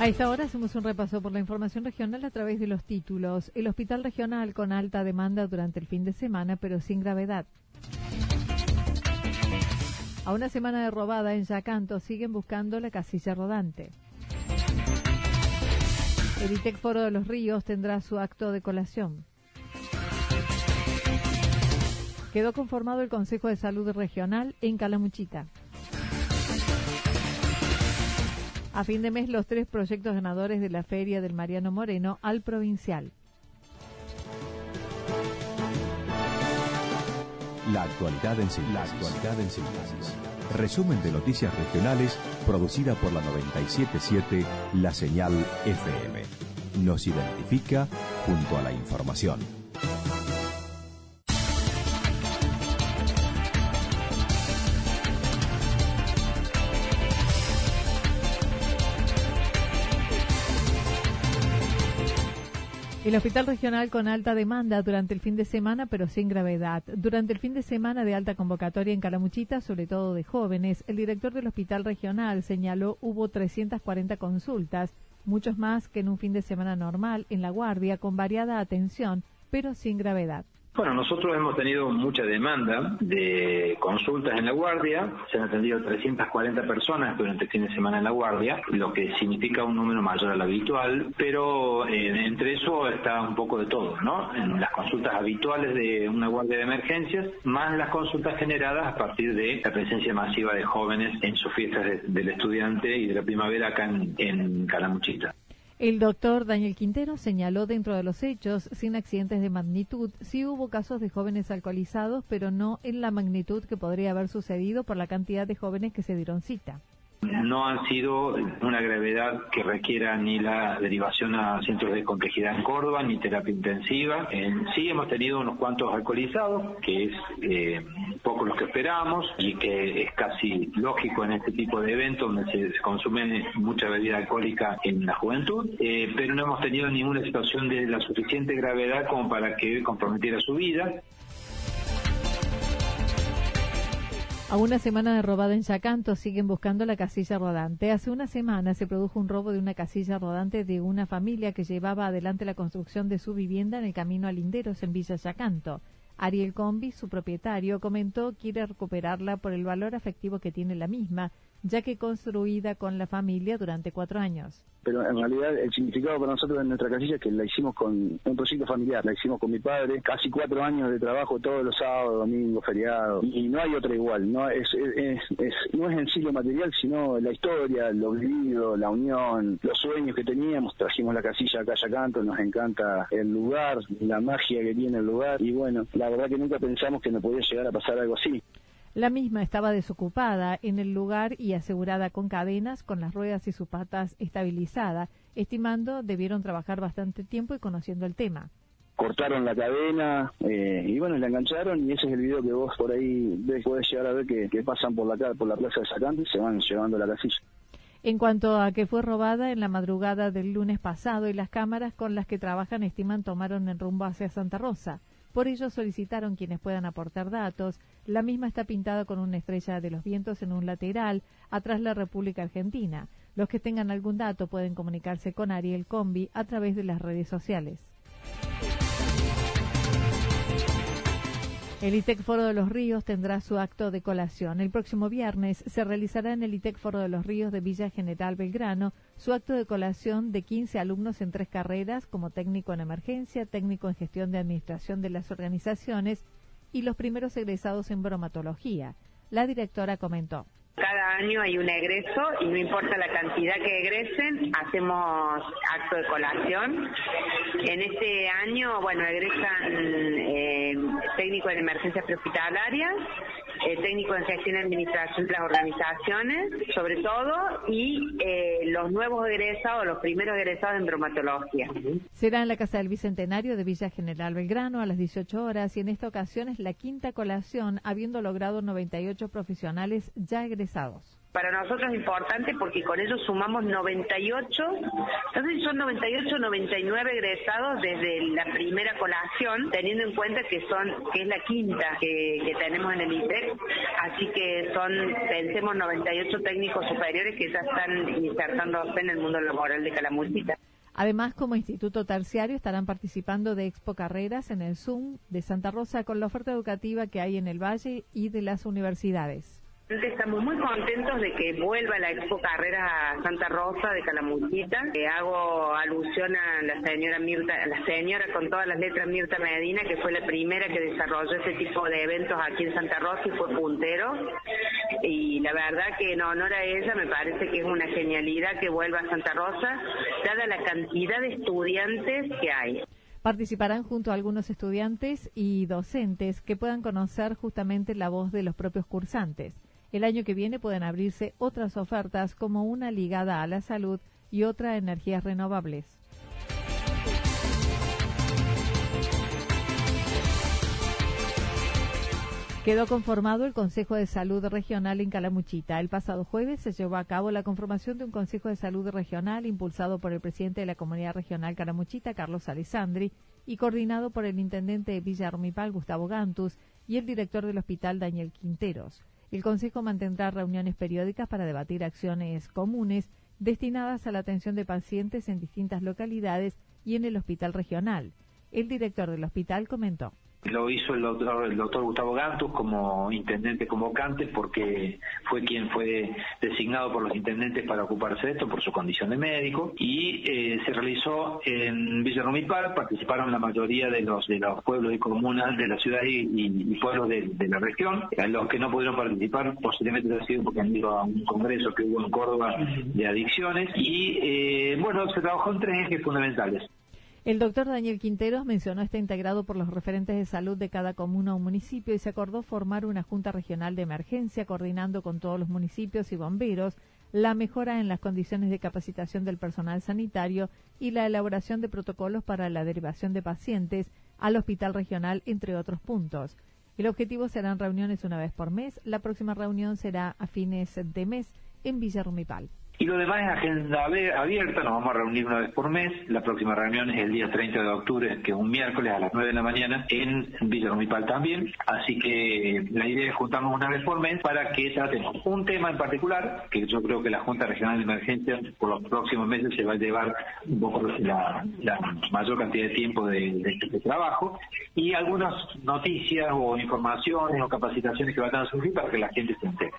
A esta hora hacemos un repaso por la información regional a través de los títulos. El hospital regional con alta demanda durante el fin de semana, pero sin gravedad. A una semana de robada en Yacanto siguen buscando la casilla rodante. El ITEC Foro de los Ríos tendrá su acto de colación. Quedó conformado el Consejo de Salud Regional en Calamuchita. A fin de mes, los tres proyectos ganadores de la Feria del Mariano Moreno al provincial. La actualidad en síntesis. Resumen de noticias regionales producida por la 977 La Señal FM. Nos identifica junto a la información. El hospital regional con alta demanda durante el fin de semana, pero sin gravedad. Durante el fin de semana de alta convocatoria en Calamuchita, sobre todo de jóvenes, el director del hospital regional señaló hubo 340 consultas, muchos más que en un fin de semana normal en La Guardia, con variada atención, pero sin gravedad. Bueno, nosotros hemos tenido mucha demanda de consultas en la guardia, se han atendido 340 personas durante el fin de semana en la guardia, lo que significa un número mayor al habitual, pero eh, entre eso está un poco de todo, ¿no? En las consultas habituales de una guardia de emergencias, más las consultas generadas a partir de la presencia masiva de jóvenes en sus fiestas de, del estudiante y de la primavera acá en, en Calamuchita. El doctor Daniel Quintero señaló dentro de los hechos, sin accidentes de magnitud, sí hubo casos de jóvenes alcoholizados, pero no en la magnitud que podría haber sucedido por la cantidad de jóvenes que se dieron cita no han sido una gravedad que requiera ni la derivación a centros de complejidad en Córdoba, ni terapia intensiva. sí hemos tenido unos cuantos alcoholizados, que es eh, poco los que esperábamos y que es casi lógico en este tipo de eventos donde se, consume mucha bebida alcohólica en la juventud, eh, pero no hemos tenido ninguna situación de la suficiente gravedad como para que comprometiera su vida. A una semana de robada en Yacanto siguen buscando la casilla rodante. Hace una semana se produjo un robo de una casilla rodante de una familia que llevaba adelante la construcción de su vivienda en el camino a Linderos en Villa Yacanto. Ariel Combi, su propietario, comentó quiere recuperarla por el valor afectivo que tiene la misma ya que construida con la familia durante cuatro años. Pero en realidad el significado para nosotros en nuestra casilla es que la hicimos con un proyecto familiar, la hicimos con mi padre, casi cuatro años de trabajo todos los sábados, domingos, feriados, y no hay otra igual, no es, no es en sí lo material, sino la historia, lo vivido, la unión, los sueños que teníamos, trajimos la casilla acá a Canto, nos encanta el lugar, la magia que tiene el lugar, y bueno, la verdad que nunca pensamos que nos podía llegar a pasar algo así. La misma estaba desocupada en el lugar y asegurada con cadenas, con las ruedas y sus patas estabilizadas, estimando debieron trabajar bastante tiempo y conociendo el tema. Cortaron la cadena eh, y bueno, la engancharon y ese es el video que vos por ahí ves, podés llegar a ver que, pasan por la, por la plaza de Sacante y se van llevando la casilla. En cuanto a que fue robada en la madrugada del lunes pasado y las cámaras con las que trabajan estiman tomaron el rumbo hacia Santa Rosa. Por ello solicitaron quienes puedan aportar datos. La misma está pintada con una estrella de los vientos en un lateral, atrás la República Argentina. Los que tengan algún dato pueden comunicarse con Ariel Combi a través de las redes sociales. El ITEC Foro de los Ríos tendrá su acto de colación. El próximo viernes se realizará en el ITEC Foro de los Ríos de Villa General Belgrano su acto de colación de 15 alumnos en tres carreras como técnico en emergencia, técnico en gestión de administración de las organizaciones y los primeros egresados en bromatología. La directora comentó. Cada año hay un egreso y no importa la cantidad que egresen, hacemos acto de colación. En este año, bueno, egresan eh, técnico en emergencias prehospitalarias, eh, técnico en gestión y administración de las organizaciones, sobre todo, y eh, los nuevos egresados, los primeros egresados en bromatología. Será en la Casa del Bicentenario de Villa General Belgrano a las 18 horas y en esta ocasión es la quinta colación, habiendo logrado 98 profesionales ya egresados. Para nosotros es importante porque con ellos sumamos 98, no sé si son 98 o 99 egresados desde la primera colación, teniendo en cuenta que son que es la quinta que, que tenemos en el ITEC, así que son, pensemos, 98 técnicos superiores que ya están insertándose en el mundo laboral de Calamuchita. Además, como instituto terciario, estarán participando de Expo Carreras en el Zoom de Santa Rosa con la oferta educativa que hay en el Valle y de las universidades. Estamos muy contentos de que vuelva la Expo Carrera a Santa Rosa de Calamuchita. Eh, hago alusión a la señora Mirta, la señora con todas las letras Mirta Medina, que fue la primera que desarrolló ese tipo de eventos aquí en Santa Rosa y fue puntero. Y la verdad que en honor a ella me parece que es una genialidad que vuelva a Santa Rosa, dada la cantidad de estudiantes que hay. Participarán junto a algunos estudiantes y docentes que puedan conocer justamente la voz de los propios cursantes. El año que viene pueden abrirse otras ofertas como una ligada a la salud y otra a energías renovables. Quedó conformado el Consejo de Salud Regional en Calamuchita. El pasado jueves se llevó a cabo la conformación de un Consejo de Salud Regional impulsado por el presidente de la Comunidad Regional Calamuchita, Carlos Alessandri, y coordinado por el intendente de Villa Romipal, Gustavo Gantus, y el director del hospital, Daniel Quinteros. El Consejo mantendrá reuniones periódicas para debatir acciones comunes destinadas a la atención de pacientes en distintas localidades y en el hospital regional. El director del hospital comentó. Lo hizo el doctor, el doctor Gustavo Gantus como intendente convocante porque fue quien fue designado por los intendentes para ocuparse de esto por su condición de médico y eh, se realizó en Villa Rumipal, participaron la mayoría de los de los pueblos y comunas de la ciudad y, pueblos de, la región. los que no pudieron participar posiblemente ha sido porque han ido a un congreso que hubo en Córdoba de adicciones y eh, bueno, se trabajó en tres ejes fundamentales. El doctor Daniel Quinteros mencionó está integrado por los referentes de salud de cada comuna o municipio y se acordó formar una junta regional de emergencia coordinando con todos los municipios y bomberos la mejora en las condiciones de capacitación del personal sanitario y la elaboración de protocolos para la derivación de pacientes al hospital regional, entre otros puntos. El objetivo serán reuniones una vez por mes. La próxima reunión será a fines de mes en Villa Rumipal. Y lo demás es agenda abierta, nos vamos a reunir una vez por mes. La próxima reunión es el día 30 de octubre, que es un miércoles a las 9 de la mañana, en Villa Romipal también. Así que la idea es juntarnos una vez por mes para que tratemos un tema en particular, que yo creo que la Junta Regional de Emergencia por los próximos meses se va a llevar un poco la, mayor cantidad de tiempo de, de, trabajo, y algunas noticias o informaciones o capacitaciones que van a surgir para que la gente se entere.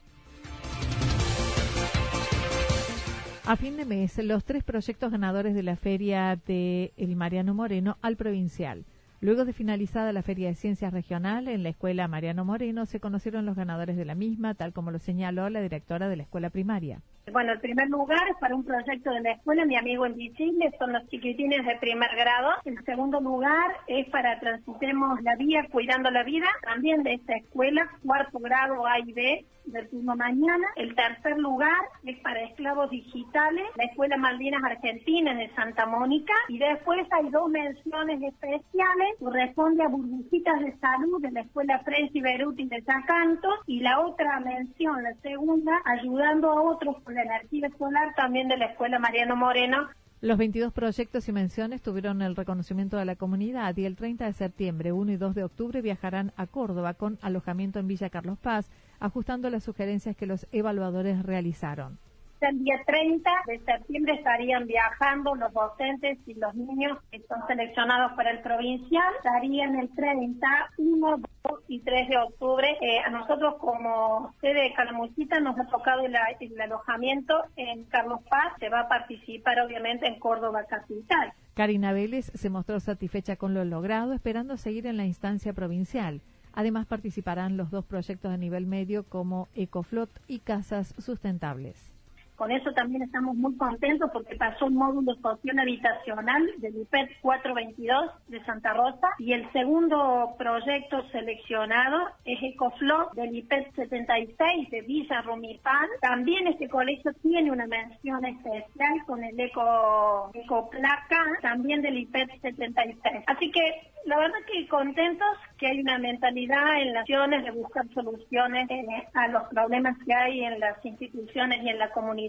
A fin de mes, los tres proyectos ganadores de la feria de El Mariano Moreno al provincial. Luego de finalizada la Feria de Ciencias Regional en la Escuela Mariano Moreno, se conocieron los ganadores de la misma, tal como lo señaló la directora de la escuela primaria. Bueno, el primer lugar es para un proyecto de la escuela, mi amigo invisible, son los chiquitines de primer grado. El segundo lugar es para Transitemos la Vía, Cuidando la Vida, también de esta escuela, cuarto grado A y B del turno mañana. El tercer lugar es para esclavos digitales, la Escuela Malvinas Argentinas de Santa Mónica. Y después hay dos menciones especiales, corresponde a burbujitas de salud de la Escuela Frenzy Beruti de Chacanto y la otra mención, la segunda, ayudando a otros con energía escolar también de la Escuela Mariano Moreno los 22 proyectos y menciones tuvieron el reconocimiento de la comunidad y el 30 de septiembre, 1 y 2 de octubre viajarán a Córdoba con alojamiento en Villa Carlos Paz, ajustando las sugerencias que los evaluadores realizaron. El día 30 de septiembre estarían viajando los docentes y los niños que son seleccionados para el provincial. Estarían el 30, 1, 2 y 3 de octubre. Eh, a nosotros como sede de Calamuchita nos ha tocado el, el alojamiento en Carlos Paz. Se va a participar obviamente en Córdoba Capital. Karina Vélez se mostró satisfecha con lo logrado, esperando seguir en la instancia provincial. Además participarán los dos proyectos a nivel medio como Ecoflot y Casas Sustentables. Con eso también estamos muy contentos porque pasó un módulo social habitacional del IPET 422 de Santa Rosa y el segundo proyecto seleccionado es Ecoflow del IPET 76 de Villa Romipán. También este colegio tiene una mención especial con el Eco Ecoplaca, también del IPET 76. Así que la verdad que contentos que hay una mentalidad en las naciones de buscar soluciones eh, a los problemas que hay en las instituciones y en la comunidad.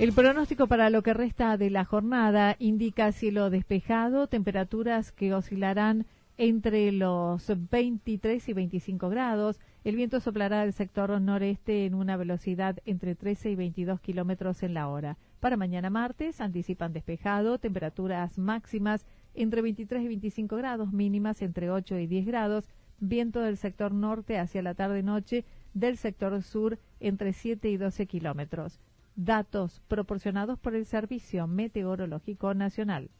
El pronóstico para lo que resta de la jornada indica cielo despejado, temperaturas que oscilarán entre los 23 y 25 grados. El viento soplará del sector noreste en una velocidad entre 13 y 22 kilómetros en la hora. Para mañana martes anticipan despejado, temperaturas máximas entre 23 y 25 grados, mínimas entre 8 y 10 grados, viento del sector norte hacia la tarde-noche, del sector sur entre 7 y 12 kilómetros datos proporcionados por el Servicio Meteorológico Nacional.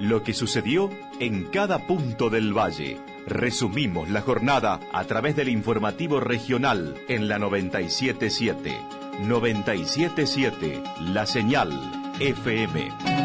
Lo que sucedió en cada punto del valle. Resumimos la jornada a través del informativo regional en la 977. 977, la señal FM.